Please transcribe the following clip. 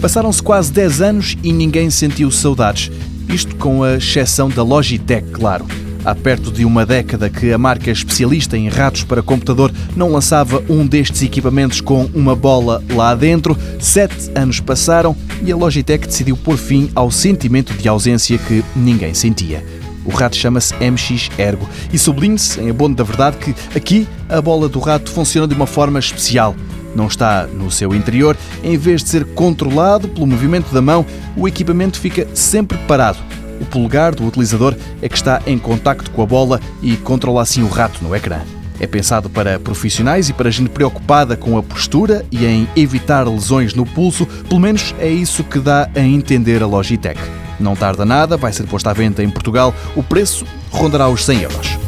Passaram-se quase 10 anos e ninguém sentiu saudades. Isto com a exceção da Logitech, claro. Há perto de uma década que a marca especialista em ratos para computador não lançava um destes equipamentos com uma bola lá dentro. Sete anos passaram e a Logitech decidiu pôr fim ao sentimento de ausência que ninguém sentia. O rato chama-se MX Ergo e sublinhe-se, em abono da verdade, que aqui a bola do rato funciona de uma forma especial. Não está no seu interior, em vez de ser controlado pelo movimento da mão, o equipamento fica sempre parado o polegar do utilizador é que está em contacto com a bola e controla assim o rato no ecrã. É pensado para profissionais e para gente preocupada com a postura e em evitar lesões no pulso, pelo menos é isso que dá a entender a Logitech. Não tarda nada, vai ser posto à venda em Portugal, o preço rondará os 100 euros.